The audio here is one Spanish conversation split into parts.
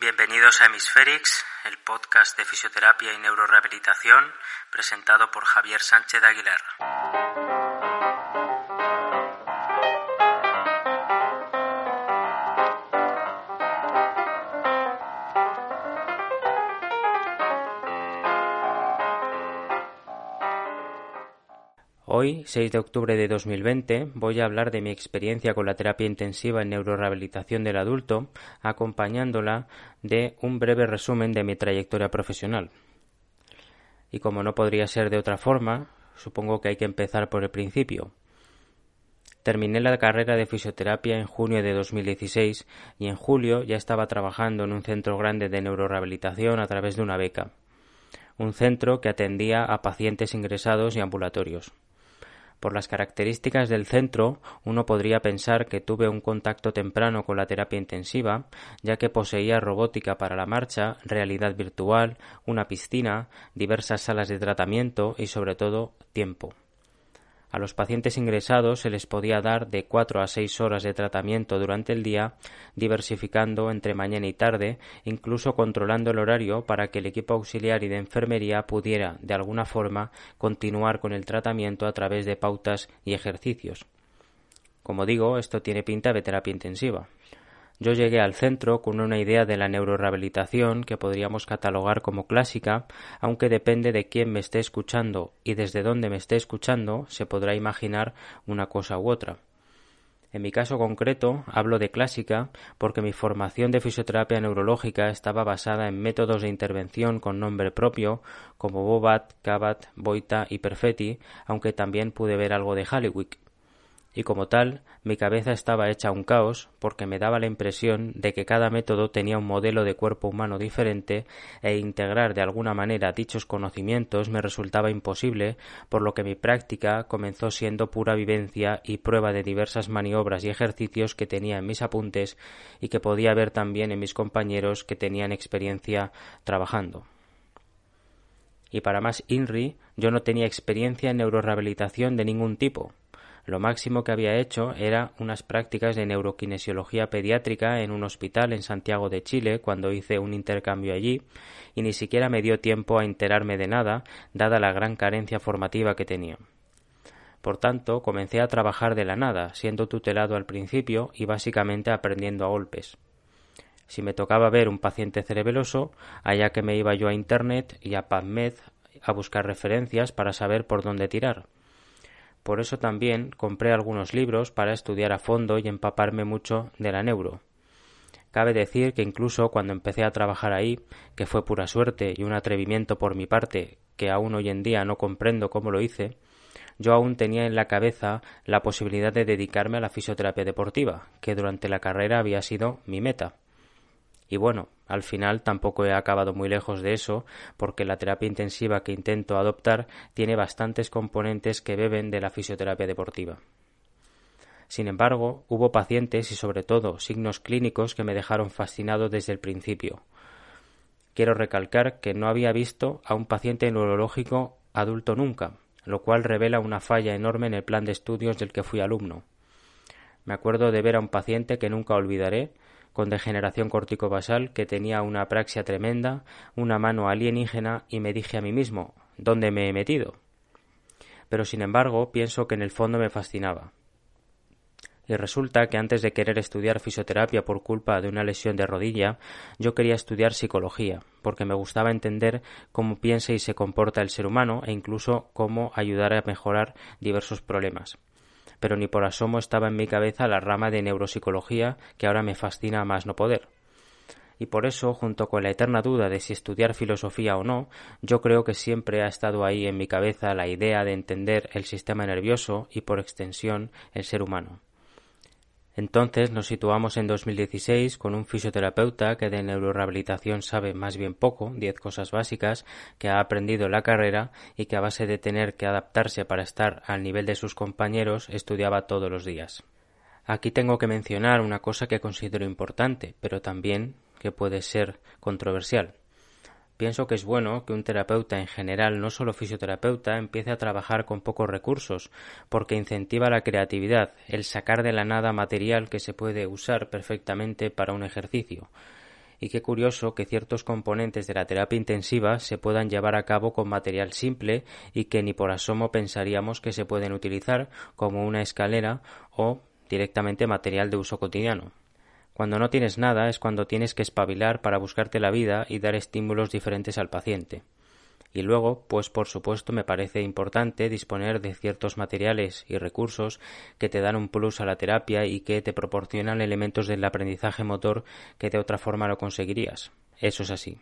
Bienvenidos a Hemisferix, el podcast de fisioterapia y neurorehabilitación presentado por Javier Sánchez Aguilar. Hoy, 6 de octubre de 2020, voy a hablar de mi experiencia con la terapia intensiva en neurorehabilitación del adulto, acompañándola de un breve resumen de mi trayectoria profesional. Y como no podría ser de otra forma, supongo que hay que empezar por el principio. Terminé la carrera de fisioterapia en junio de 2016 y en julio ya estaba trabajando en un centro grande de neurorehabilitación a través de una beca. Un centro que atendía a pacientes ingresados y ambulatorios. Por las características del centro, uno podría pensar que tuve un contacto temprano con la terapia intensiva, ya que poseía robótica para la marcha, realidad virtual, una piscina, diversas salas de tratamiento y sobre todo tiempo. A los pacientes ingresados se les podía dar de cuatro a seis horas de tratamiento durante el día, diversificando entre mañana y tarde, incluso controlando el horario para que el equipo auxiliar y de enfermería pudiera, de alguna forma, continuar con el tratamiento a través de pautas y ejercicios. Como digo, esto tiene pinta de terapia intensiva. Yo llegué al centro con una idea de la neurorehabilitación que podríamos catalogar como clásica, aunque depende de quién me esté escuchando y desde dónde me esté escuchando se podrá imaginar una cosa u otra. En mi caso concreto hablo de clásica porque mi formación de fisioterapia neurológica estaba basada en métodos de intervención con nombre propio como Bobat, Cabat, Boita y Perfetti, aunque también pude ver algo de Halliwick y como tal mi cabeza estaba hecha un caos porque me daba la impresión de que cada método tenía un modelo de cuerpo humano diferente e integrar de alguna manera dichos conocimientos me resultaba imposible, por lo que mi práctica comenzó siendo pura vivencia y prueba de diversas maniobras y ejercicios que tenía en mis apuntes y que podía ver también en mis compañeros que tenían experiencia trabajando. Y para más INRI, yo no tenía experiencia en neurorehabilitación de ningún tipo, lo máximo que había hecho era unas prácticas de neuroquinesiología pediátrica en un hospital en Santiago de Chile cuando hice un intercambio allí y ni siquiera me dio tiempo a enterarme de nada, dada la gran carencia formativa que tenía. Por tanto, comencé a trabajar de la nada, siendo tutelado al principio y básicamente aprendiendo a golpes. Si me tocaba ver un paciente cerebeloso, allá que me iba yo a Internet y a PubMed a buscar referencias para saber por dónde tirar. Por eso también compré algunos libros para estudiar a fondo y empaparme mucho de la neuro. Cabe decir que incluso cuando empecé a trabajar ahí, que fue pura suerte y un atrevimiento por mi parte, que aún hoy en día no comprendo cómo lo hice, yo aún tenía en la cabeza la posibilidad de dedicarme a la fisioterapia deportiva, que durante la carrera había sido mi meta. Y bueno, al final tampoco he acabado muy lejos de eso, porque la terapia intensiva que intento adoptar tiene bastantes componentes que beben de la fisioterapia deportiva. Sin embargo, hubo pacientes y sobre todo signos clínicos que me dejaron fascinado desde el principio. Quiero recalcar que no había visto a un paciente neurológico adulto nunca, lo cual revela una falla enorme en el plan de estudios del que fui alumno. Me acuerdo de ver a un paciente que nunca olvidaré, con degeneración corticobasal que tenía una apraxia tremenda, una mano alienígena y me dije a mí mismo ¿dónde me he metido? Pero sin embargo pienso que en el fondo me fascinaba. Y resulta que antes de querer estudiar fisioterapia por culpa de una lesión de rodilla, yo quería estudiar psicología, porque me gustaba entender cómo piensa y se comporta el ser humano e incluso cómo ayudar a mejorar diversos problemas pero ni por asomo estaba en mi cabeza la rama de neuropsicología que ahora me fascina más no poder. Y por eso, junto con la eterna duda de si estudiar filosofía o no, yo creo que siempre ha estado ahí en mi cabeza la idea de entender el sistema nervioso y, por extensión, el ser humano. Entonces nos situamos en 2016 con un fisioterapeuta que de neurorehabilitación sabe más bien poco, diez cosas básicas, que ha aprendido en la carrera y que a base de tener que adaptarse para estar al nivel de sus compañeros estudiaba todos los días. Aquí tengo que mencionar una cosa que considero importante, pero también que puede ser controversial. Pienso que es bueno que un terapeuta en general, no solo fisioterapeuta, empiece a trabajar con pocos recursos, porque incentiva la creatividad, el sacar de la nada material que se puede usar perfectamente para un ejercicio. Y qué curioso que ciertos componentes de la terapia intensiva se puedan llevar a cabo con material simple y que ni por asomo pensaríamos que se pueden utilizar como una escalera o directamente material de uso cotidiano. Cuando no tienes nada es cuando tienes que espabilar para buscarte la vida y dar estímulos diferentes al paciente. Y luego, pues por supuesto me parece importante disponer de ciertos materiales y recursos que te dan un plus a la terapia y que te proporcionan elementos del aprendizaje motor que de otra forma no conseguirías. Eso es así.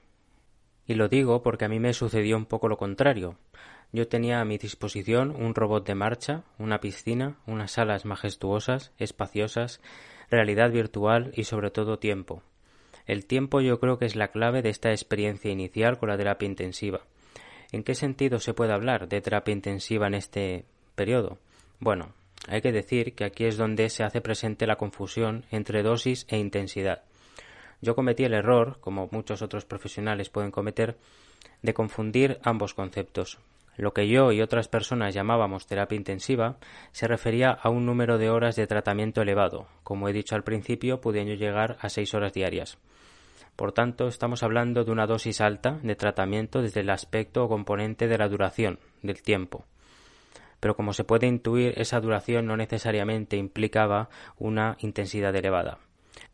Y lo digo porque a mí me sucedió un poco lo contrario. Yo tenía a mi disposición un robot de marcha, una piscina, unas salas majestuosas, espaciosas, realidad virtual y sobre todo tiempo. El tiempo yo creo que es la clave de esta experiencia inicial con la terapia intensiva. ¿En qué sentido se puede hablar de terapia intensiva en este periodo? Bueno, hay que decir que aquí es donde se hace presente la confusión entre dosis e intensidad. Yo cometí el error, como muchos otros profesionales pueden cometer, de confundir ambos conceptos. Lo que yo y otras personas llamábamos terapia intensiva se refería a un número de horas de tratamiento elevado, como he dicho al principio, pudiendo llegar a seis horas diarias. Por tanto, estamos hablando de una dosis alta de tratamiento desde el aspecto o componente de la duración, del tiempo. Pero como se puede intuir, esa duración no necesariamente implicaba una intensidad elevada.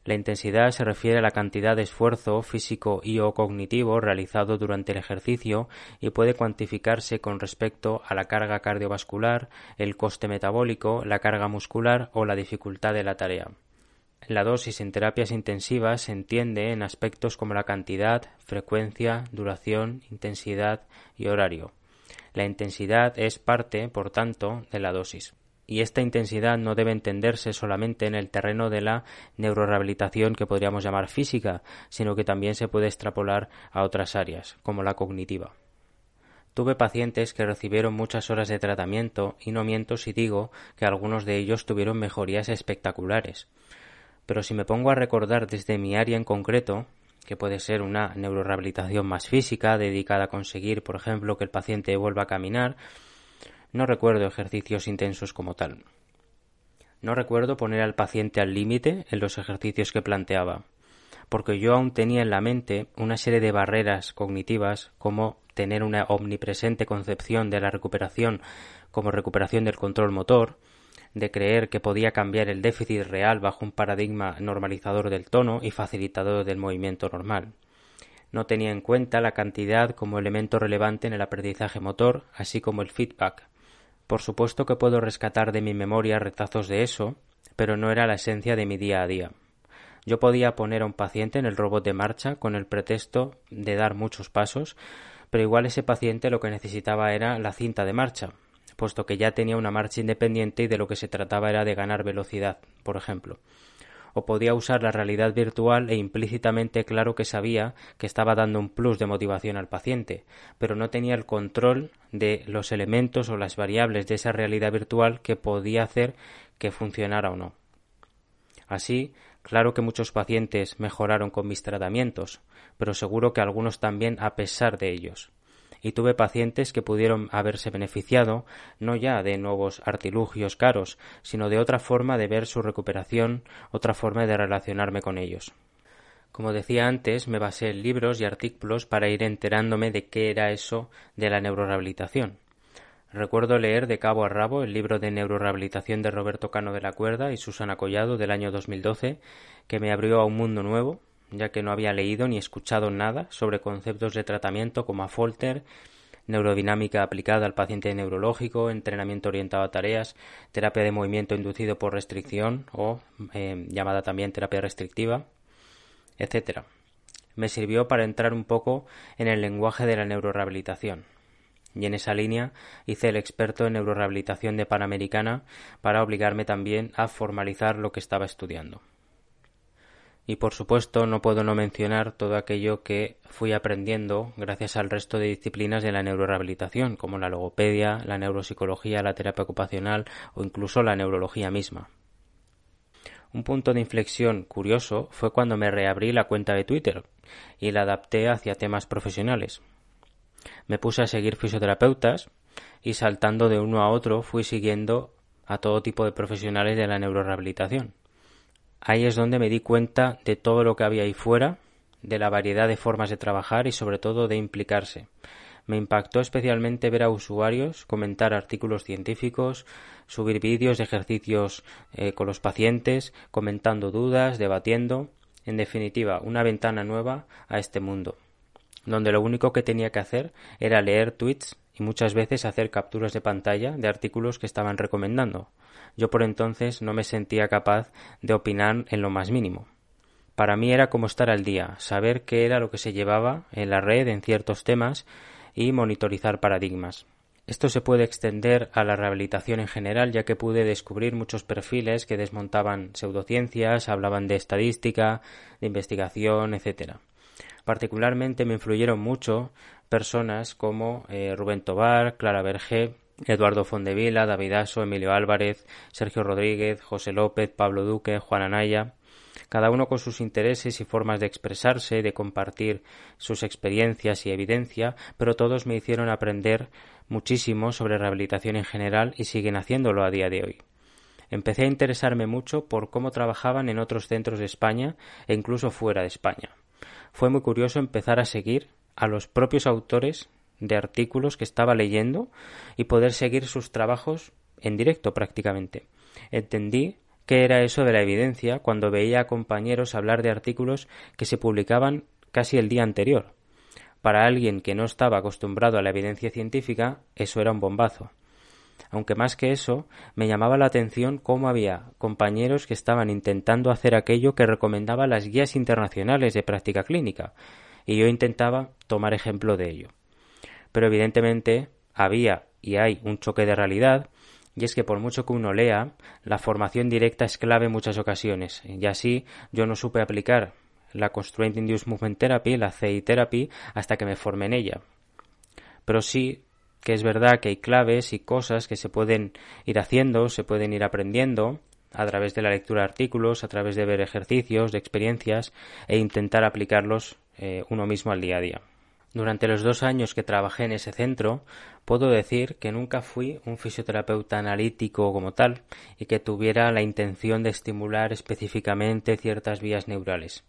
La intensidad se refiere a la cantidad de esfuerzo físico y o cognitivo realizado durante el ejercicio y puede cuantificarse con respecto a la carga cardiovascular, el coste metabólico, la carga muscular o la dificultad de la tarea. La dosis en terapias intensivas se entiende en aspectos como la cantidad, frecuencia, duración, intensidad y horario. La intensidad es parte, por tanto, de la dosis. Y esta intensidad no debe entenderse solamente en el terreno de la neurorehabilitación que podríamos llamar física, sino que también se puede extrapolar a otras áreas, como la cognitiva. Tuve pacientes que recibieron muchas horas de tratamiento y no miento si digo que algunos de ellos tuvieron mejorías espectaculares pero si me pongo a recordar desde mi área en concreto, que puede ser una neurorehabilitación más física, dedicada a conseguir, por ejemplo, que el paciente vuelva a caminar, no recuerdo ejercicios intensos como tal. No recuerdo poner al paciente al límite en los ejercicios que planteaba, porque yo aún tenía en la mente una serie de barreras cognitivas como tener una omnipresente concepción de la recuperación como recuperación del control motor, de creer que podía cambiar el déficit real bajo un paradigma normalizador del tono y facilitador del movimiento normal. No tenía en cuenta la cantidad como elemento relevante en el aprendizaje motor, así como el feedback. Por supuesto que puedo rescatar de mi memoria retazos de eso, pero no era la esencia de mi día a día. Yo podía poner a un paciente en el robot de marcha con el pretexto de dar muchos pasos, pero igual ese paciente lo que necesitaba era la cinta de marcha, puesto que ya tenía una marcha independiente y de lo que se trataba era de ganar velocidad, por ejemplo. O podía usar la realidad virtual e implícitamente claro que sabía que estaba dando un plus de motivación al paciente, pero no tenía el control de los elementos o las variables de esa realidad virtual que podía hacer que funcionara o no. Así, claro que muchos pacientes mejoraron con mis tratamientos, pero seguro que algunos también a pesar de ellos y tuve pacientes que pudieron haberse beneficiado no ya de nuevos artilugios caros, sino de otra forma de ver su recuperación, otra forma de relacionarme con ellos. Como decía antes, me basé en libros y artículos para ir enterándome de qué era eso de la neurorehabilitación. Recuerdo leer de cabo a rabo el libro de neurorehabilitación de Roberto Cano de la Cuerda y Susana Collado del año 2012, que me abrió a un mundo nuevo, ya que no había leído ni escuchado nada sobre conceptos de tratamiento como Folter, neurodinámica aplicada al paciente neurológico, entrenamiento orientado a tareas, terapia de movimiento inducido por restricción o eh, llamada también terapia restrictiva, etc. Me sirvió para entrar un poco en el lenguaje de la neurorehabilitación. Y en esa línea hice el experto en neurorehabilitación de Panamericana para obligarme también a formalizar lo que estaba estudiando. Y por supuesto no puedo no mencionar todo aquello que fui aprendiendo gracias al resto de disciplinas de la neurorehabilitación, como la logopedia, la neuropsicología, la terapia ocupacional o incluso la neurología misma. Un punto de inflexión curioso fue cuando me reabrí la cuenta de Twitter y la adapté hacia temas profesionales. Me puse a seguir fisioterapeutas y saltando de uno a otro fui siguiendo a todo tipo de profesionales de la neurorehabilitación Ahí es donde me di cuenta de todo lo que había ahí fuera, de la variedad de formas de trabajar y sobre todo de implicarse. Me impactó especialmente ver a usuarios comentar artículos científicos, subir vídeos de ejercicios eh, con los pacientes, comentando dudas, debatiendo, en definitiva, una ventana nueva a este mundo, donde lo único que tenía que hacer era leer tweets y muchas veces hacer capturas de pantalla de artículos que estaban recomendando. Yo por entonces no me sentía capaz de opinar en lo más mínimo. Para mí era como estar al día, saber qué era lo que se llevaba en la red en ciertos temas y monitorizar paradigmas. Esto se puede extender a la rehabilitación en general, ya que pude descubrir muchos perfiles que desmontaban pseudociencias, hablaban de estadística, de investigación, etc. Particularmente me influyeron mucho personas como eh, Rubén Tobar, Clara Berger, Eduardo Fondevila, David Aso, Emilio Álvarez, Sergio Rodríguez, José López, Pablo Duque, Juan Anaya, cada uno con sus intereses y formas de expresarse, de compartir sus experiencias y evidencia, pero todos me hicieron aprender muchísimo sobre rehabilitación en general y siguen haciéndolo a día de hoy. Empecé a interesarme mucho por cómo trabajaban en otros centros de España e incluso fuera de España. Fue muy curioso empezar a seguir a los propios autores de artículos que estaba leyendo y poder seguir sus trabajos en directo prácticamente. Entendí qué era eso de la evidencia cuando veía a compañeros hablar de artículos que se publicaban casi el día anterior. Para alguien que no estaba acostumbrado a la evidencia científica, eso era un bombazo. Aunque más que eso, me llamaba la atención cómo había compañeros que estaban intentando hacer aquello que recomendaba las guías internacionales de práctica clínica, y yo intentaba tomar ejemplo de ello. Pero evidentemente había y hay un choque de realidad y es que por mucho que uno lea, la formación directa es clave en muchas ocasiones, y así yo no supe aplicar la Constraint Induced Movement Therapy, la CI Therapy, hasta que me formé en ella. Pero sí que es verdad que hay claves y cosas que se pueden ir haciendo, se pueden ir aprendiendo a través de la lectura de artículos, a través de ver ejercicios, de experiencias e intentar aplicarlos eh, uno mismo al día a día. Durante los dos años que trabajé en ese centro, puedo decir que nunca fui un fisioterapeuta analítico como tal y que tuviera la intención de estimular específicamente ciertas vías neurales.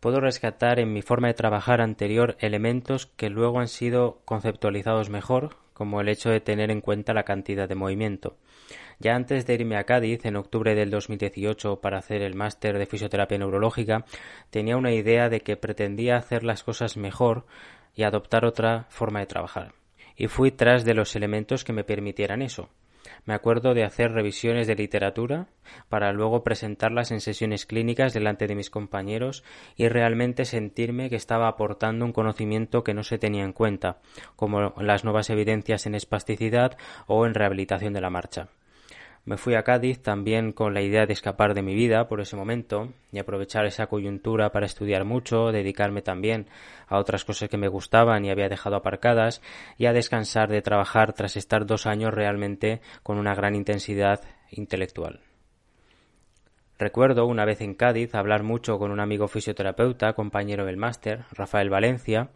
Puedo rescatar en mi forma de trabajar anterior elementos que luego han sido conceptualizados mejor, como el hecho de tener en cuenta la cantidad de movimiento. Ya antes de irme a Cádiz, en octubre del 2018, para hacer el máster de fisioterapia neurológica, tenía una idea de que pretendía hacer las cosas mejor y adoptar otra forma de trabajar. Y fui tras de los elementos que me permitieran eso. Me acuerdo de hacer revisiones de literatura para luego presentarlas en sesiones clínicas delante de mis compañeros y realmente sentirme que estaba aportando un conocimiento que no se tenía en cuenta, como las nuevas evidencias en espasticidad o en rehabilitación de la marcha. Me fui a Cádiz también con la idea de escapar de mi vida por ese momento y aprovechar esa coyuntura para estudiar mucho, dedicarme también a otras cosas que me gustaban y había dejado aparcadas y a descansar de trabajar tras estar dos años realmente con una gran intensidad intelectual. Recuerdo una vez en Cádiz hablar mucho con un amigo fisioterapeuta, compañero del máster, Rafael Valencia,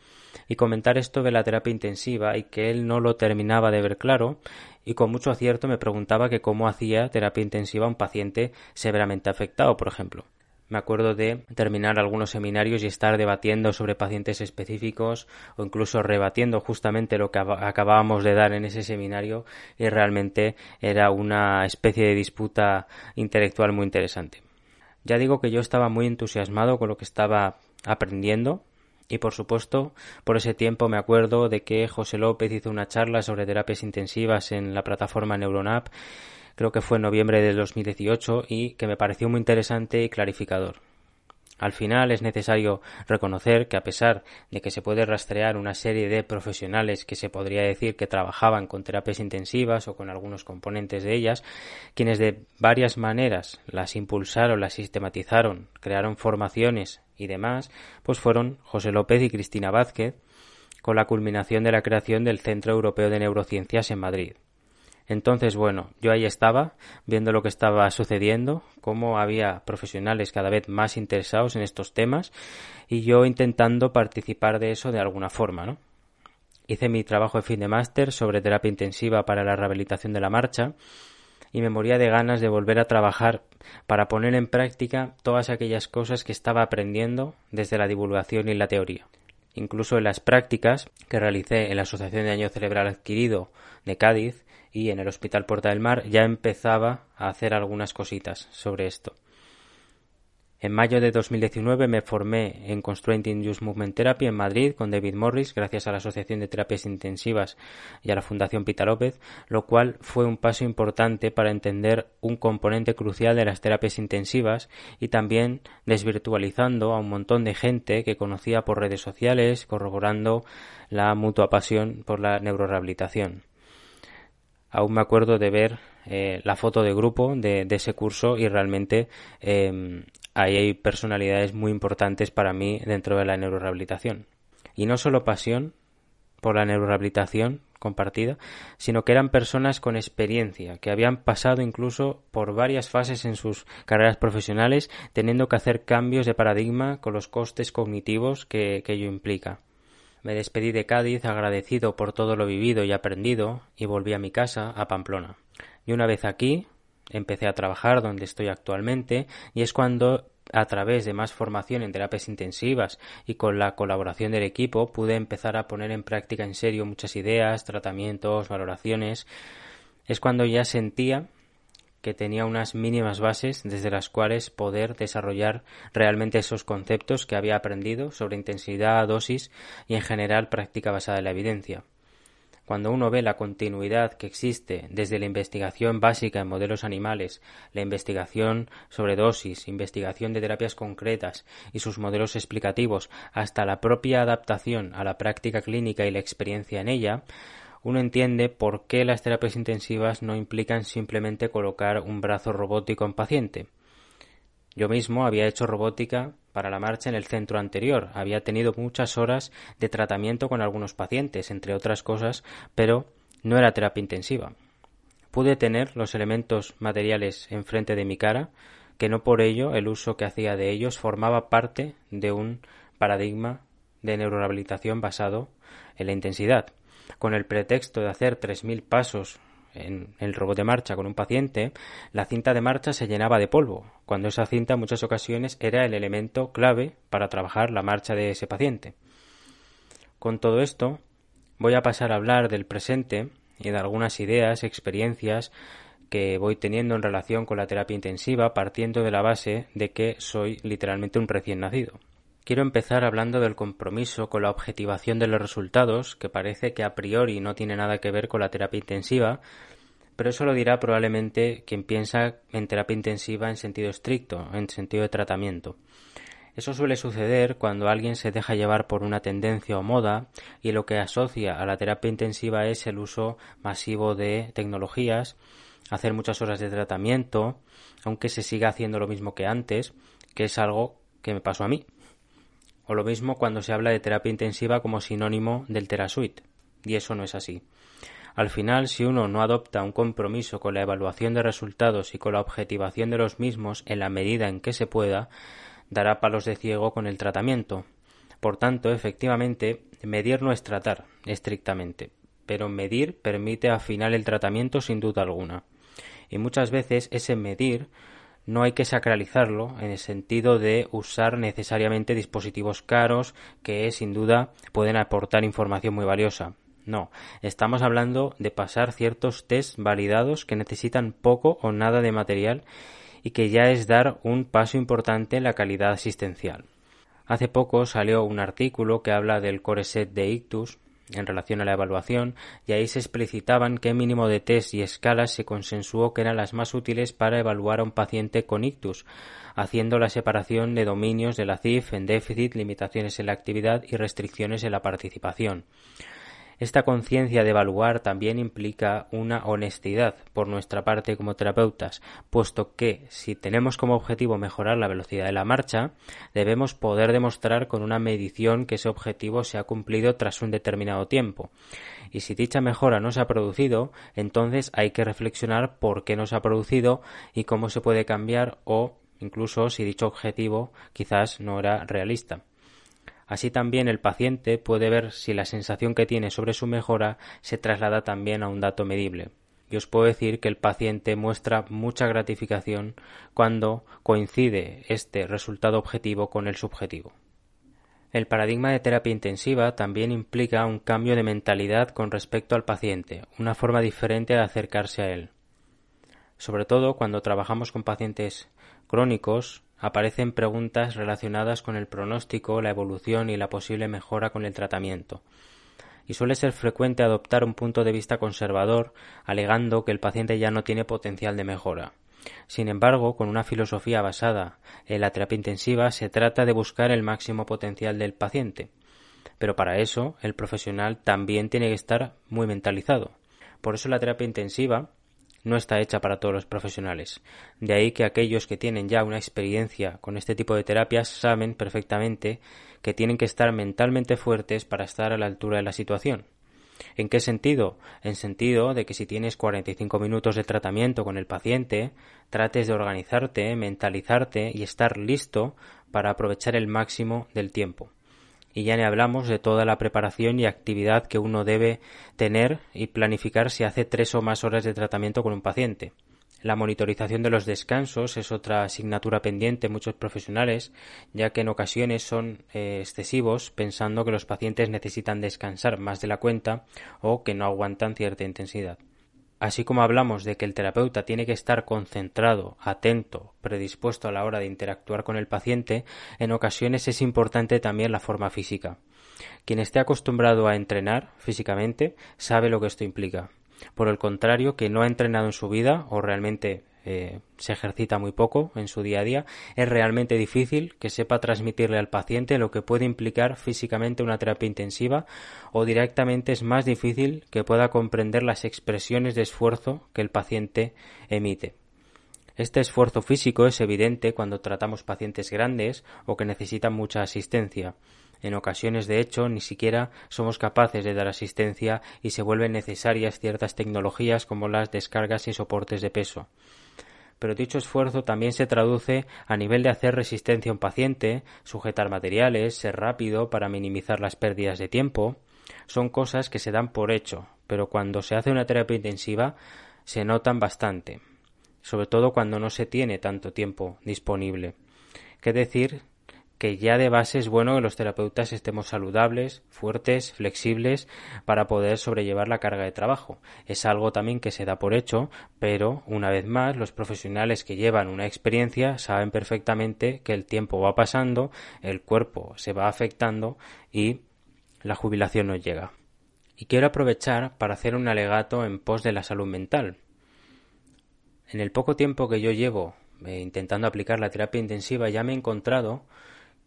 y comentar esto de la terapia intensiva y que él no lo terminaba de ver claro y con mucho acierto me preguntaba que cómo hacía terapia intensiva un paciente severamente afectado, por ejemplo. Me acuerdo de terminar algunos seminarios y estar debatiendo sobre pacientes específicos o incluso rebatiendo justamente lo que acabábamos de dar en ese seminario y realmente era una especie de disputa intelectual muy interesante. Ya digo que yo estaba muy entusiasmado con lo que estaba aprendiendo y por supuesto, por ese tiempo me acuerdo de que José López hizo una charla sobre terapias intensivas en la plataforma NeuronApp creo que fue en noviembre de 2018 y que me pareció muy interesante y clarificador. Al final es necesario reconocer que a pesar de que se puede rastrear una serie de profesionales que se podría decir que trabajaban con terapias intensivas o con algunos componentes de ellas, quienes de varias maneras las impulsaron, las sistematizaron, crearon formaciones y demás, pues fueron José López y Cristina Vázquez, con la culminación de la creación del Centro Europeo de Neurociencias en Madrid. Entonces, bueno, yo ahí estaba, viendo lo que estaba sucediendo, cómo había profesionales cada vez más interesados en estos temas y yo intentando participar de eso de alguna forma, ¿no? Hice mi trabajo de fin de máster sobre terapia intensiva para la rehabilitación de la marcha y me moría de ganas de volver a trabajar para poner en práctica todas aquellas cosas que estaba aprendiendo desde la divulgación y la teoría. Incluso en las prácticas que realicé en la Asociación de Daño Cerebral Adquirido de Cádiz y en el Hospital Puerta del Mar ya empezaba a hacer algunas cositas sobre esto. En mayo de 2019 me formé en Constraint Induced Movement Therapy en Madrid con David Morris gracias a la Asociación de Terapias Intensivas y a la Fundación Pita López, lo cual fue un paso importante para entender un componente crucial de las terapias intensivas y también desvirtualizando a un montón de gente que conocía por redes sociales, corroborando la mutua pasión por la neurorehabilitación. Aún me acuerdo de ver eh, la foto de grupo de, ese curso y realmente em, ahí hay personalidades muy importantes para mí dentro de la neurorehabilitación. Y no solo pasión por la neurorehabilitación compartida, sino que eran personas con experiencia, que habían pasado incluso por varias fases en sus carreras profesionales, teniendo que hacer cambios de paradigma con los costes cognitivos que, que ello implica. Me despedí de Cádiz agradecido por todo lo vivido y aprendido y volví a mi casa, a Pamplona. Y una vez aquí, empecé a trabajar donde estoy actualmente y es cuando a través de más formación en terapias intensivas y con la colaboración del equipo pude empezar a poner en práctica en serio muchas ideas, tratamientos, valoraciones. Es cuando ya sentía que tenía unas mínimas bases desde las cuales poder desarrollar realmente esos conceptos que había aprendido sobre intensidad, dosis y en general práctica basada en la evidencia. Cuando uno ve la continuidad que existe desde la investigación básica en modelos animales, la investigación sobre dosis, investigación de terapias concretas y sus modelos explicativos, hasta la propia adaptación a la práctica clínica y la experiencia en ella, uno entiende por qué las terapias intensivas no implican simplemente colocar un brazo robótico en paciente. Yo mismo había hecho robótica para la marcha en el centro anterior. Había tenido muchas horas de tratamiento con algunos pacientes, entre otras cosas, pero no era terapia intensiva. Pude tener los elementos materiales enfrente de mi cara, que no por ello el uso que hacía de ellos formaba parte de un paradigma de neurorehabilitación basado en la intensidad. Con el pretexto de hacer tres mil pasos en el robot de marcha con un paciente, la cinta de marcha se llenaba de polvo, cuando esa cinta en muchas ocasiones era el elemento clave para trabajar la marcha de ese paciente. Con todo esto, voy a pasar a hablar del presente y de algunas ideas, experiencias que voy teniendo en relación con la terapia intensiva partiendo de la base de que soy literalmente un recién nacido. Quiero empezar hablando del compromiso con la objetivación de los resultados, que parece que a priori no tiene nada que ver con la terapia intensiva, pero eso lo dirá probablemente quien piensa en terapia intensiva en sentido estricto, en sentido de tratamiento. Eso suele suceder cuando alguien se deja llevar por una tendencia o moda y lo que asocia a la terapia intensiva es el uso masivo de tecnologías, hacer muchas horas de tratamiento, aunque se siga haciendo lo mismo que antes, que es algo que me pasó a mí. O lo mismo cuando se habla de terapia intensiva como sinónimo del TeraSuite, y eso no es así. Al final, si uno no adopta un compromiso con la evaluación de resultados y con la objetivación de los mismos en la medida en que se pueda, dará palos de ciego con el tratamiento. Por tanto, efectivamente, medir no es tratar estrictamente, pero medir permite afinar el tratamiento sin duda alguna. Y muchas veces ese medir no hay que sacralizarlo en el sentido de usar necesariamente dispositivos caros que sin duda pueden aportar información muy valiosa. No, estamos hablando de pasar ciertos test validados que necesitan poco o nada de material y que ya es dar un paso importante en la calidad asistencial. Hace poco salió un artículo que habla del core set de Ictus en relación a la evaluación y ahí se explicitaban qué mínimo de test y escalas se consensuó que eran las más útiles para evaluar a un paciente con ictus, haciendo la separación de dominios de la CIF en déficit, limitaciones en la actividad y restricciones en la participación. Esta conciencia de evaluar también implica una honestidad por nuestra parte como terapeutas, puesto que si tenemos como objetivo mejorar la velocidad de la marcha, debemos poder demostrar con una medición que ese objetivo se ha cumplido tras un determinado tiempo. Y si dicha mejora no se ha producido, entonces hay que reflexionar por qué no se ha producido y cómo se puede cambiar o incluso si dicho objetivo quizás no era realista. Así también el paciente puede ver si la sensación que tiene sobre su mejora se traslada también a un dato medible. y os puedo decir que el paciente muestra mucha gratificación cuando coincide este resultado objetivo con el subjetivo. El paradigma de terapia intensiva también implica un cambio de mentalidad con respecto al paciente, una forma diferente de acercarse a él. Sobre todo cuando trabajamos con pacientes crónicos, aparecen preguntas relacionadas con el pronóstico, la evolución y la posible mejora con el tratamiento y suele ser frecuente adoptar un punto de vista conservador, alegando que el paciente ya no tiene potencial de mejora. Sin embargo, con una filosofía basada en la terapia intensiva se trata de buscar el máximo potencial del paciente. Pero para eso el profesional también tiene que estar muy mentalizado. Por eso la terapia intensiva no está hecha para todos los profesionales. De ahí que aquellos que tienen ya una experiencia con este tipo de terapias saben perfectamente que tienen que estar mentalmente fuertes para estar a la altura de la situación. ¿En qué sentido? En sentido de que si tienes 45 minutos de tratamiento con el paciente, trates de organizarte, mentalizarte y estar listo para aprovechar el máximo del tiempo. Y ya ni hablamos de toda la preparación y actividad que uno debe tener y planificar si hace tres o más horas de tratamiento con un paciente. La monitorización de los descansos es otra asignatura pendiente en muchos profesionales, ya que en ocasiones son eh, excesivos pensando que los pacientes necesitan descansar más de la cuenta o que no aguantan cierta intensidad. Así como hablamos de que el terapeuta tiene que estar concentrado, atento, predispuesto a la hora de interactuar con el paciente, en ocasiones es importante también la forma física. Quien esté acostumbrado a entrenar físicamente sabe lo que esto implica. Por el contrario, que no ha entrenado en su vida o realmente eh, se ejercita muy poco en su día a día, es realmente difícil que sepa transmitirle al paciente lo que puede implicar físicamente una terapia intensiva o directamente es más difícil que pueda comprender las expresiones de esfuerzo que el paciente emite. Este esfuerzo físico es evidente cuando tratamos pacientes grandes o que necesitan mucha asistencia. En ocasiones, de hecho, ni siquiera somos capaces de dar asistencia y se vuelven necesarias ciertas tecnologías como las descargas y soportes de peso. Pero dicho esfuerzo también se traduce a nivel de hacer resistencia a un paciente, sujetar materiales, ser rápido para minimizar las pérdidas de tiempo. Son cosas que se dan por hecho, pero cuando se hace una terapia intensiva se notan bastante, sobre todo cuando no se tiene tanto tiempo disponible. ¿Qué decir que ya de base es bueno que los terapeutas estemos saludables, fuertes, flexibles para poder sobrellevar la carga de trabajo. Es algo también que se da por hecho, pero una vez más los profesionales que llevan una experiencia saben perfectamente que el tiempo va pasando, el cuerpo se va afectando y la jubilación no llega. Y quiero aprovechar para hacer un alegato en pos de la salud mental. En el poco tiempo que yo llevo eh, intentando aplicar la terapia intensiva ya me he encontrado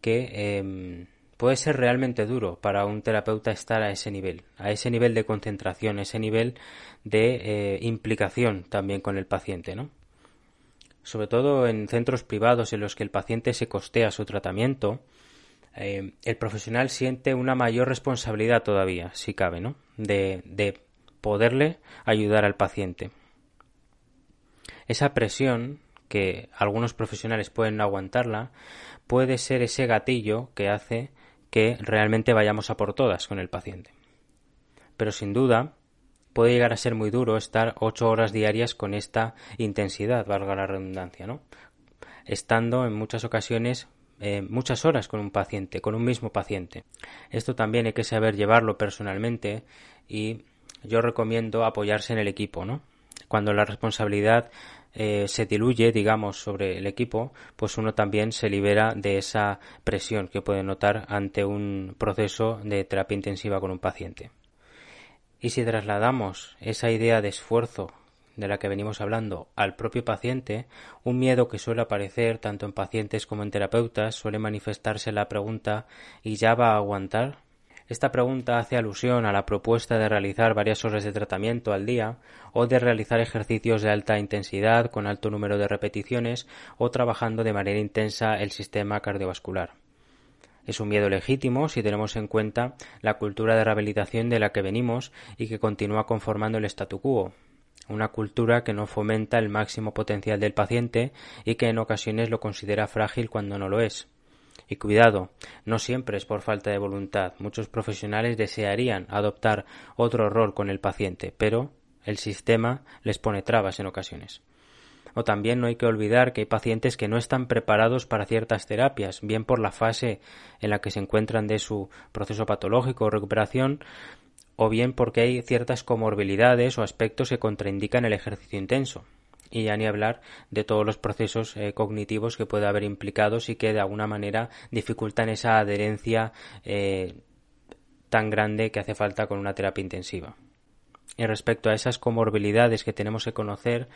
que em, puede ser realmente duro para un terapeuta estar a ese nivel, a ese nivel de concentración, ese nivel de eh, implicación también con el paciente, ¿no? Sobre todo en centros privados en los que el paciente se costea su tratamiento, em, el profesional siente una mayor responsabilidad todavía, si cabe, ¿no? De, de poderle ayudar al paciente. Esa presión que algunos profesionales pueden aguantarla, puede ser ese gatillo que hace que realmente vayamos a por todas con el paciente. Pero sin duda puede llegar a ser muy duro estar ocho horas diarias con esta intensidad, valga la redundancia, ¿no? Estando en muchas ocasiones eh, muchas horas con un paciente, con un mismo paciente. Esto también hay que saber llevarlo personalmente y yo recomiendo apoyarse en el equipo, ¿no? Cuando la responsabilidad eh, se diluye, digamos, sobre el equipo, pues uno también se libera de esa presión que puede notar ante un proceso de terapia intensiva con un paciente. Y si trasladamos esa idea de esfuerzo de la que venimos hablando al propio paciente, un miedo que suele aparecer tanto en pacientes como en terapeutas suele manifestarse la pregunta ¿y ya va a aguantar? Esta pregunta hace alusión a la propuesta de realizar varias horas de tratamiento al día o de realizar ejercicios de alta intensidad con alto número de repeticiones o trabajando de manera intensa el sistema cardiovascular. Es un miedo legítimo si tenemos en cuenta la cultura de rehabilitación de la que venimos y que continúa conformando el statu quo, una cultura que no fomenta el máximo potencial del paciente y que en ocasiones lo considera frágil cuando no lo es. Y cuidado, no siempre es por falta de voluntad. Muchos profesionales desearían adoptar otro rol con el paciente, pero el sistema les pone trabas en ocasiones. O también no hay que olvidar que hay pacientes que no están preparados para ciertas terapias, bien por la fase en la que se encuentran de su proceso patológico o recuperación, o bien porque hay ciertas comorbilidades o aspectos que contraindican el ejercicio intenso. Y ya ni hablar de todos los procesos eh, cognitivos que puede haber implicados y que de alguna manera dificultan esa adherencia eh, tan grande que hace falta con una terapia intensiva. Y respecto a esas comorbilidades que tenemos que conocer,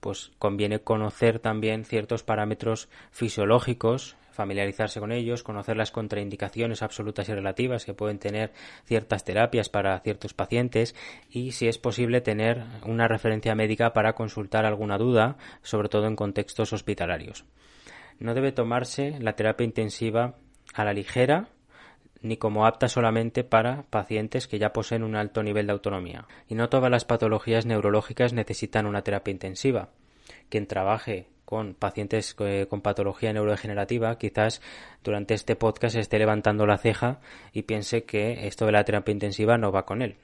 pues conviene conocer también ciertos parámetros fisiológicos, familiarizarse con ellos, conocer las contraindicaciones absolutas y relativas que pueden tener ciertas terapias para ciertos pacientes y, si es posible, tener una referencia médica para consultar alguna duda, sobre todo en contextos hospitalarios. No debe tomarse la terapia intensiva a la ligera ni como apta solamente para pacientes que ya poseen un alto nivel de autonomía. Y no todas las patologías neurológicas necesitan una terapia intensiva. Quien trabaje con pacientes eh, con patología neurodegenerativa, quizás durante este podcast esté levantando la ceja y piense que esto de la terapia intensiva no va con él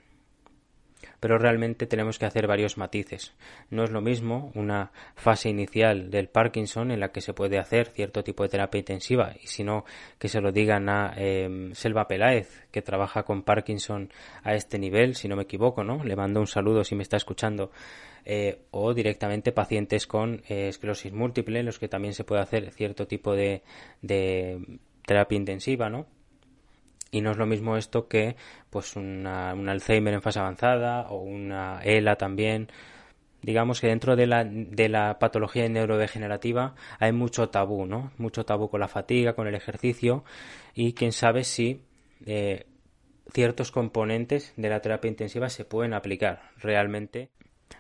pero realmente tenemos que hacer varios matices. No es lo mismo una fase inicial del Parkinson en la que se puede hacer cierto tipo de terapia intensiva y si no que se lo digan a em, Selva Peláez que trabaja con Parkinson a este nivel, si no me equivoco, ¿no? Le mando un saludo si me está escuchando. Eh, o directamente pacientes con eh, esclerosis múltiple, en los que también se puede hacer cierto tipo de, de terapia intensiva, ¿no? y no es lo mismo esto que pues una, un Alzheimer en fase avanzada o una ELA también digamos que dentro de la, de la patología neurodegenerativa hay mucho tabú, ¿no? Mucho tabú con la fatiga, con el ejercicio y quién sabe si eh, ciertos componentes de la terapia intensiva se pueden aplicar realmente.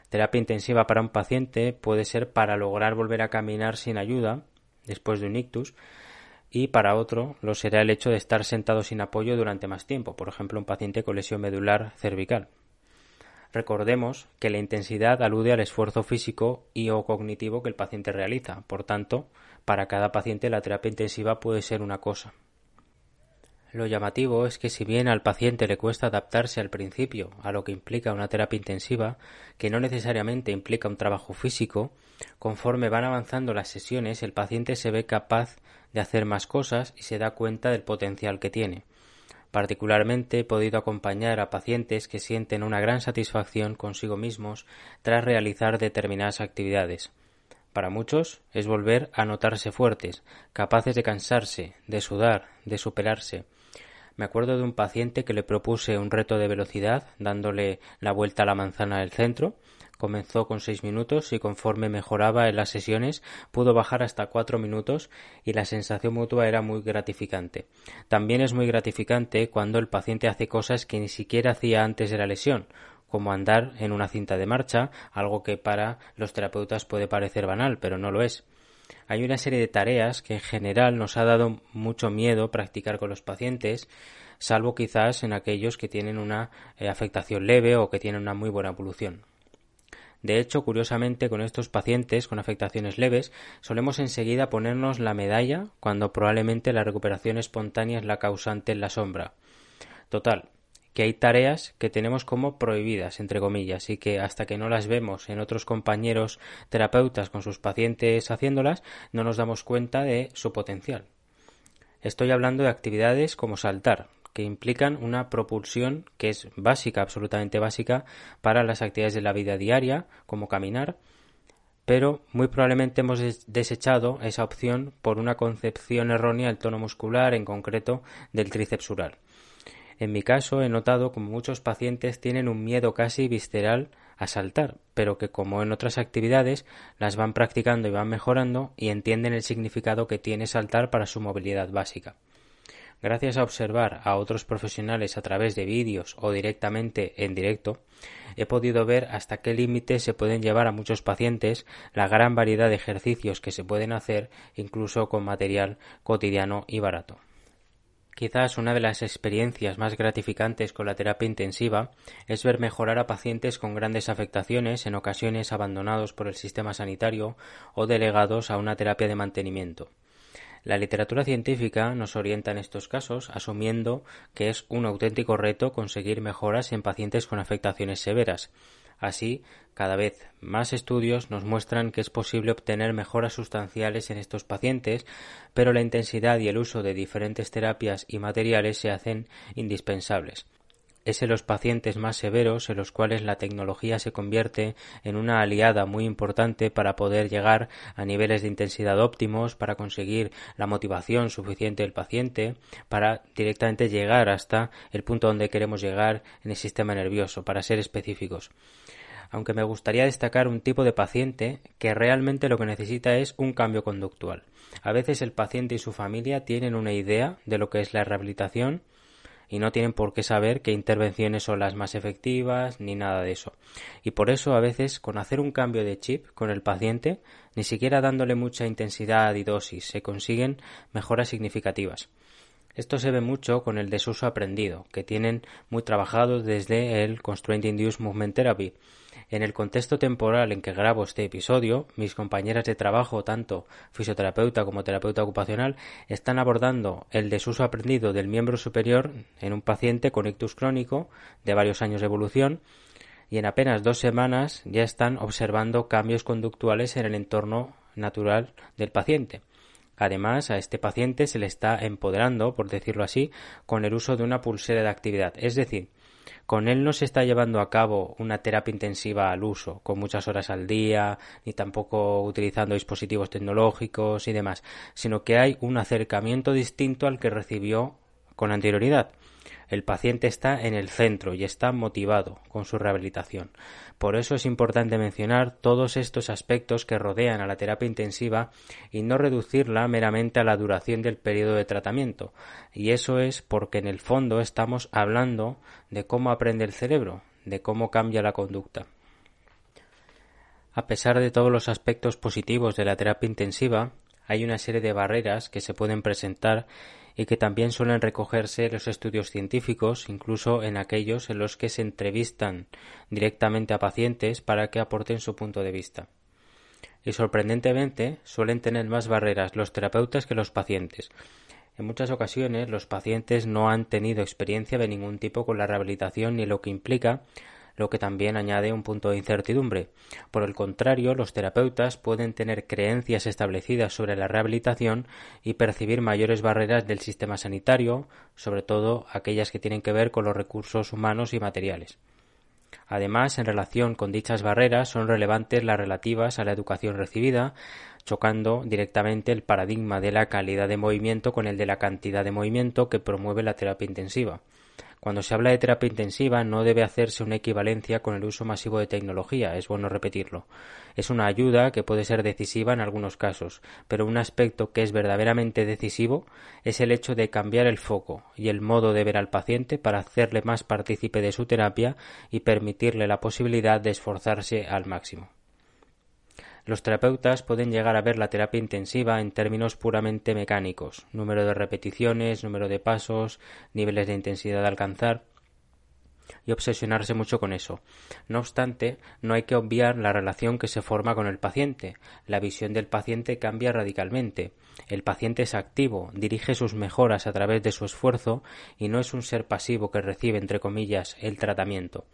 Terapia intensiva para un paciente puede ser para lograr volver a caminar sin ayuda después de un ictus, y para otro lo será el hecho de estar sentado sin apoyo durante más tiempo, por ejemplo un paciente con lesión medular cervical. Recordemos que la intensidad alude al esfuerzo físico y o cognitivo que el paciente realiza, por tanto, para cada paciente la terapia intensiva puede ser una cosa. Lo llamativo es que si bien al paciente le cuesta adaptarse al principio a lo que implica una terapia intensiva, que no necesariamente implica un trabajo físico, conforme van avanzando las sesiones el paciente se ve capaz de hacer más cosas y se da cuenta del potencial que tiene. Particularmente he podido acompañar a pacientes que sienten una gran satisfacción consigo mismos tras realizar determinadas actividades. Para muchos es volver a notarse fuertes, capaces de cansarse, de sudar, de superarse. Me acuerdo de un paciente que le propuse un reto de velocidad, dándole la vuelta a la manzana del centro, Comenzó con seis minutos y conforme mejoraba en las sesiones pudo bajar hasta cuatro minutos y la sensación mutua era muy gratificante. También es muy gratificante cuando el paciente hace cosas que ni siquiera hacía antes de la lesión, como andar en una cinta de marcha, algo que para los terapeutas puede parecer banal, pero no lo es. Hay una serie de tareas que en general nos ha dado mucho miedo practicar con los pacientes, salvo quizás en aquellos que tienen una eh, afectación leve o que tienen una muy buena evolución. De hecho, curiosamente, con estos pacientes con afectaciones leves, solemos enseguida ponernos la medalla cuando probablemente la recuperación espontánea es la causante en la sombra. Total, que hay tareas que tenemos como prohibidas, entre comillas, y que hasta que no las vemos en otros compañeros terapeutas con sus pacientes haciéndolas, no nos damos cuenta de su potencial. Estoy hablando de actividades como saltar, que implican una propulsión que es básica, absolutamente básica, para las actividades de la vida diaria, como caminar, pero muy probablemente hemos desechado esa opción por una concepción errónea del tono muscular, en concreto del tríceps En mi caso he notado como muchos pacientes tienen un miedo casi visceral a saltar, pero que como en otras actividades las van practicando y van mejorando y entienden el significado que tiene saltar para su movilidad básica. Gracias a observar a otros profesionales a través de vídeos o directamente en directo, he podido ver hasta qué límite se pueden llevar a muchos pacientes la gran variedad de ejercicios que se pueden hacer incluso con material cotidiano y barato. Quizás una de las experiencias más gratificantes con la terapia intensiva es ver mejorar a pacientes con grandes afectaciones, en ocasiones abandonados por el sistema sanitario o delegados a una terapia de mantenimiento. La literatura científica nos orienta en estos casos asumiendo que es un auténtico reto conseguir mejoras en pacientes con afectaciones severas, Así, cada vez más estudios nos muestran que es posible obtener mejoras sustanciales en estos pacientes, pero la intensidad y el uso de diferentes terapias y materiales se hacen indispensables es en los pacientes más severos en los cuales la tecnología se convierte en una aliada muy importante para poder llegar a niveles de intensidad óptimos, para conseguir la motivación suficiente del paciente, para directamente llegar hasta el punto donde queremos llegar en el sistema nervioso, para ser específicos. Aunque me gustaría destacar un tipo de paciente que realmente lo que necesita es un cambio conductual. A veces el paciente y su familia tienen una idea de lo que es la rehabilitación, y no tienen por qué saber qué intervenciones son las más efectivas ni nada de eso. Y por eso a veces con hacer un cambio de chip con el paciente, ni siquiera dándole mucha intensidad y dosis, se consiguen mejoras significativas. Esto se ve mucho con el desuso aprendido, que tienen muy trabajado desde el Constraint Induced Movement Therapy, en el contexto temporal en que grabo este episodio, mis compañeras de trabajo, tanto fisioterapeuta como terapeuta ocupacional, están abordando el desuso aprendido del miembro superior en un paciente con ictus crónico de varios años de evolución y en apenas dos semanas ya están observando cambios conductuales en el entorno natural del paciente. Además, a este paciente se le está empoderando, por decirlo así, con el uso de una pulsera de actividad, es decir, con él no se está llevando a cabo una terapia intensiva al uso, con muchas horas al día, ni tampoco utilizando dispositivos tecnológicos y demás, sino que hay un acercamiento distinto al que recibió con anterioridad. El paciente está en el centro y está motivado con su rehabilitación. Por eso es importante mencionar todos estos aspectos que rodean a la terapia intensiva y no reducirla meramente a la duración del periodo de tratamiento. Y eso es porque en el fondo estamos hablando de cómo aprende el cerebro, de cómo cambia la conducta. A pesar de todos los aspectos positivos de la terapia intensiva, hay una serie de barreras que se pueden presentar y que también suelen recogerse los estudios científicos, incluso en aquellos en los que se entrevistan directamente a pacientes para que aporten su punto de vista. Y sorprendentemente suelen tener más barreras los terapeutas que los pacientes. En muchas ocasiones los pacientes no han tenido experiencia de ningún tipo con la rehabilitación ni lo que implica lo que también añade un punto de incertidumbre. Por el contrario, los terapeutas pueden tener creencias establecidas sobre la rehabilitación y percibir mayores barreras del sistema sanitario, sobre todo aquellas que tienen que ver con los recursos humanos y materiales. Además, en relación con dichas barreras son relevantes las relativas a la educación recibida, chocando directamente el paradigma de la calidad de movimiento con el de la cantidad de movimiento que promueve la terapia intensiva. Cuando se habla de terapia intensiva no debe hacerse una equivalencia con el uso masivo de tecnología, es bueno repetirlo. Es una ayuda que puede ser decisiva en algunos casos, pero un aspecto que es verdaderamente decisivo es el hecho de cambiar el foco y el modo de ver al paciente para hacerle más partícipe de su terapia y permitirle la posibilidad de esforzarse al máximo. Los terapeutas pueden llegar a ver la terapia intensiva en términos puramente mecánicos, número de repeticiones, número de pasos, niveles de intensidad a alcanzar, y obsesionarse mucho con eso. No obstante, no hay que obviar la relación que se forma con el paciente. La visión del paciente cambia radicalmente. El paciente es activo, dirige sus mejoras a través de su esfuerzo y no es un ser pasivo que recibe, entre comillas, el tratamiento.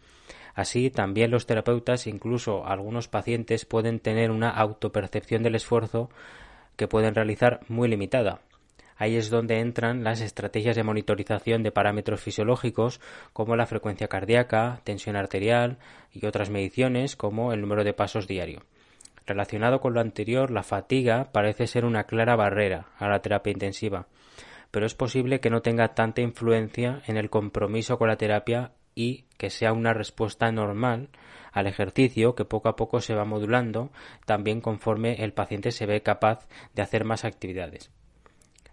Así, también los terapeutas, incluso algunos pacientes, pueden tener una autopercepción del esfuerzo que pueden realizar muy limitada. Ahí es donde entran las estrategias de monitorización de parámetros fisiológicos como la frecuencia cardíaca, tensión arterial y otras mediciones como el número de pasos diario. Relacionado con lo anterior, la fatiga parece ser una clara barrera a la terapia intensiva, pero es posible que no tenga tanta influencia en el compromiso con la terapia y que sea una respuesta normal al ejercicio que poco a poco se va modulando también conforme el paciente se ve capaz de hacer más actividades.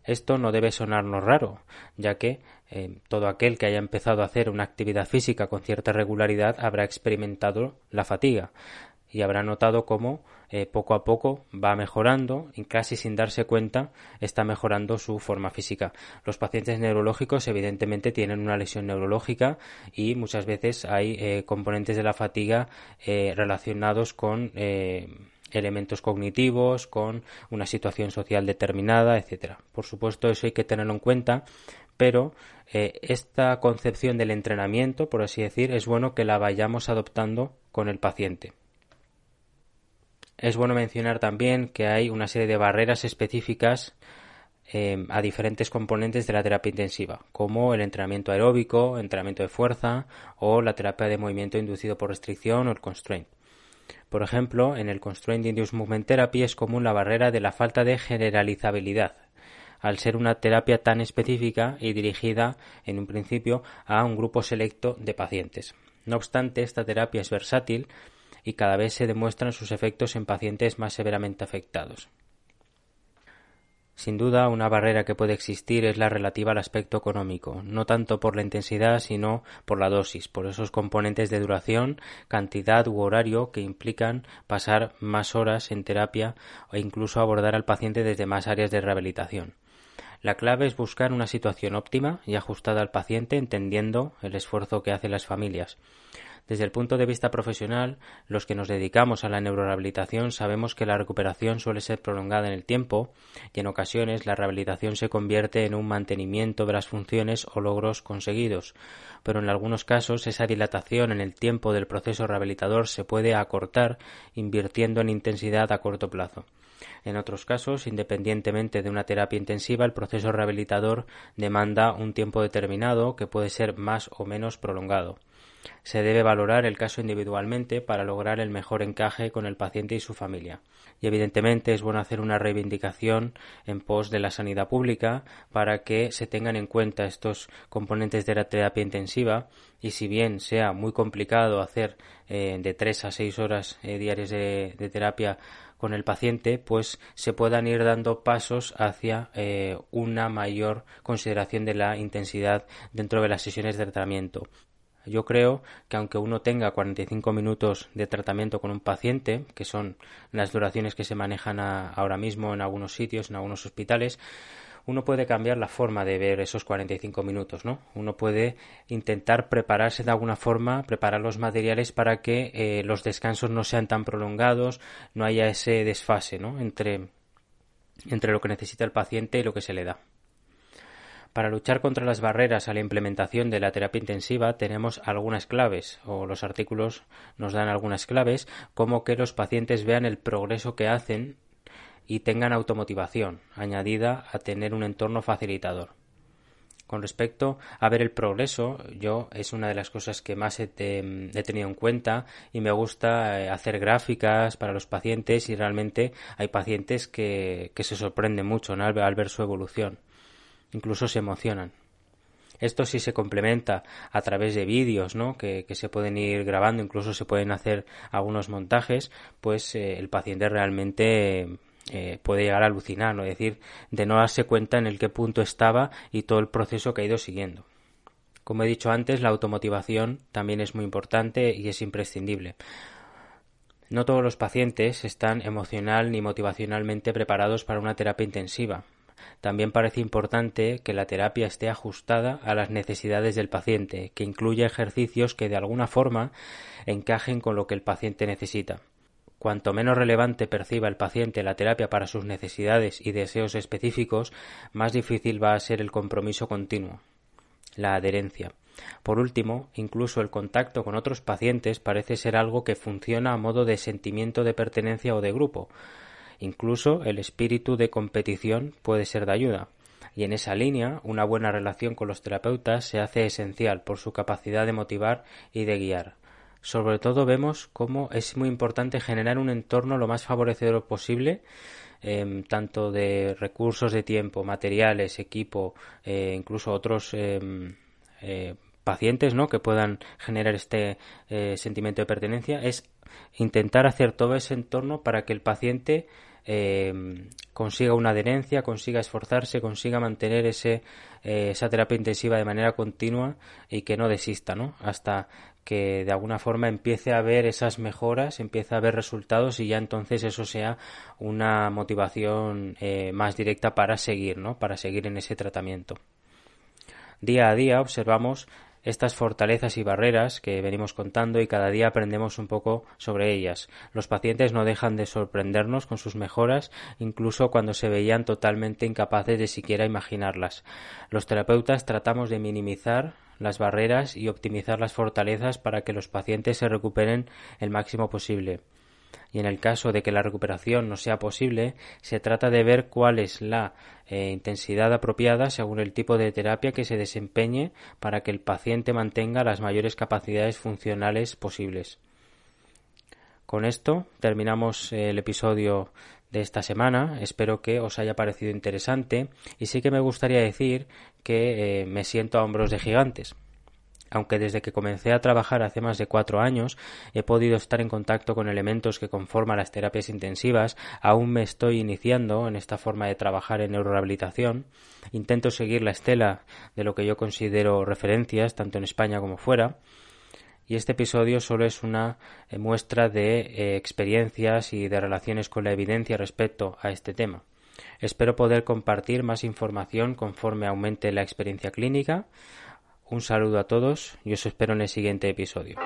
Esto no debe sonarnos raro, ya que eh, todo aquel que haya empezado a hacer una actividad física con cierta regularidad habrá experimentado la fatiga y habrá notado cómo eh, poco a poco va mejorando y casi sin darse cuenta está mejorando su forma física. Los pacientes neurológicos evidentemente tienen una lesión neurológica y muchas veces hay eh, componentes de la fatiga eh, relacionados con elementos cognitivos, con una situación social determinada, etcétera. Por supuesto, eso hay que tenerlo en cuenta, pero esta concepción del entrenamiento, por así decir, es bueno que la vayamos adoptando con el paciente. Es bueno mencionar también que hay una serie de barreras específicas em, a diferentes componentes de la terapia intensiva, como el entrenamiento aeróbico, entrenamiento de fuerza o la terapia de movimiento inducido por restricción o el constraint. Por ejemplo, en el Constraint Induced Movement Therapy es común la barrera de la falta de generalizabilidad, al ser una terapia tan específica y dirigida en un principio a un grupo selecto de pacientes. No obstante, esta terapia es versátil y cada vez se demuestran sus efectos en pacientes más severamente afectados. Sin duda, una barrera que puede existir es la relativa al aspecto económico, no tanto por la intensidad, sino por la dosis, por esos componentes de duración, cantidad u horario que implican pasar más horas en terapia o incluso abordar al paciente desde más áreas de rehabilitación. La clave es buscar una situación óptima y ajustada al paciente entendiendo el esfuerzo que hacen las familias. Desde el punto de vista profesional, los que nos dedicamos a la neurorehabilitación sabemos que la recuperación suele ser prolongada en el tiempo y en ocasiones la rehabilitación se convierte en un mantenimiento de las funciones o logros conseguidos, pero en algunos casos esa dilatación en el tiempo del proceso rehabilitador se puede acortar invirtiendo en intensidad a corto plazo. En otros casos, independientemente de una terapia intensiva, el proceso rehabilitador demanda un tiempo determinado que puede ser más o menos prolongado. Se debe valorar el caso individualmente para lograr el mejor encaje con el paciente y su familia. Y evidentemente es bueno hacer una reivindicación en pos de la sanidad pública para que se tengan en cuenta estos componentes de la terapia intensiva y si bien sea muy complicado hacer eh, de tres a seis horas eh, diarias de, terapia con el paciente, pues se puedan ir dando pasos hacia eh, una mayor consideración de la intensidad dentro de las sesiones de tratamiento. Yo creo que aunque uno tenga 45 minutos de tratamiento con un paciente, que son las duraciones que se manejan ahora mismo en algunos sitios, en algunos hospitales, uno puede cambiar la forma de ver esos 45 minutos, ¿no? Uno puede intentar prepararse de alguna forma, preparar los materiales para que eh, los descansos no sean tan prolongados, no haya ese desfase, ¿no? Entre, entre lo que necesita el paciente y lo que se le da. Para luchar contra las barreras a la implementación de la terapia intensiva tenemos algunas claves, o los artículos nos dan algunas claves, como que los pacientes vean el progreso que hacen y tengan automotivación, añadida a tener un entorno facilitador. Con respecto a ver el progreso, yo es una de las cosas que más he, tenido en cuenta y me gusta eh, hacer gráficas para los pacientes y realmente hay pacientes que, se sorprenden mucho al ver su evolución incluso se emocionan. Esto sí se complementa a través de vídeos, ¿no? Que, se pueden ir grabando, incluso se pueden hacer algunos montajes, pues eh, el paciente realmente eh, puede llegar a alucinar, ¿no? Es decir, de no darse cuenta en el qué punto estaba y todo el proceso que ha ido siguiendo. Como he dicho antes, la automotivación también es muy importante y es imprescindible. No todos los pacientes están emocional ni motivacionalmente preparados para una terapia intensiva. También parece importante que la terapia esté ajustada a las necesidades del paciente, que incluya ejercicios que de alguna forma encajen con lo que el paciente necesita. Cuanto menos relevante perciba el paciente la terapia para sus necesidades y deseos específicos, más difícil va a ser el compromiso continuo, la adherencia. Por último, incluso el contacto con otros pacientes parece ser algo que funciona a modo de sentimiento de pertenencia o de grupo, Incluso el espíritu de competición puede ser de ayuda. Y en esa línea, una buena relación con los terapeutas se hace esencial por su capacidad de motivar y de guiar. Sobre todo vemos cómo es muy importante generar un entorno lo más favorecedor posible, em, tanto de recursos de tiempo, materiales, equipo, eh, incluso otros em, eh, pacientes ¿no? que puedan generar este eh, sentimiento de pertenencia, es intentar hacer todo ese entorno para que el paciente eh, consiga una adherencia, consiga esforzarse, consiga mantener ese, eh, esa terapia intensiva de manera continua y que no desista, ¿no? Hasta que de alguna forma empiece a ver esas mejoras, empiece a ver resultados y ya entonces eso sea una motivación eh, más directa para seguir, ¿no? Para seguir en ese tratamiento. Día a día observamos estas fortalezas y barreras que venimos contando y cada día aprendemos un poco sobre ellas. Los pacientes no dejan de sorprendernos con sus mejoras, incluso cuando se veían totalmente incapaces de siquiera imaginarlas. Los terapeutas tratamos de minimizar las barreras y optimizar las fortalezas para que los pacientes se recuperen el máximo posible y en el caso de que la recuperación no sea posible, se trata de ver cuál es la eh, intensidad apropiada según el tipo de terapia que se desempeñe para que el paciente mantenga las mayores capacidades funcionales posibles. Con esto terminamos el episodio de esta semana. Espero que os haya parecido interesante y sí que me gustaría decir que eh, me siento a hombros de gigantes aunque desde que comencé a trabajar hace más de cuatro años he podido estar en contacto con elementos que conforman las terapias intensivas, aún me estoy iniciando en esta forma de trabajar en neurorehabilitación. Intento seguir la estela de lo que yo considero referencias, tanto en España como fuera. Y este episodio solo es una eh, muestra de eh, experiencias y de relaciones con la evidencia respecto a este tema. Espero poder compartir más información conforme aumente la experiencia clínica. Un saludo a todos y os espero en el siguiente episodio.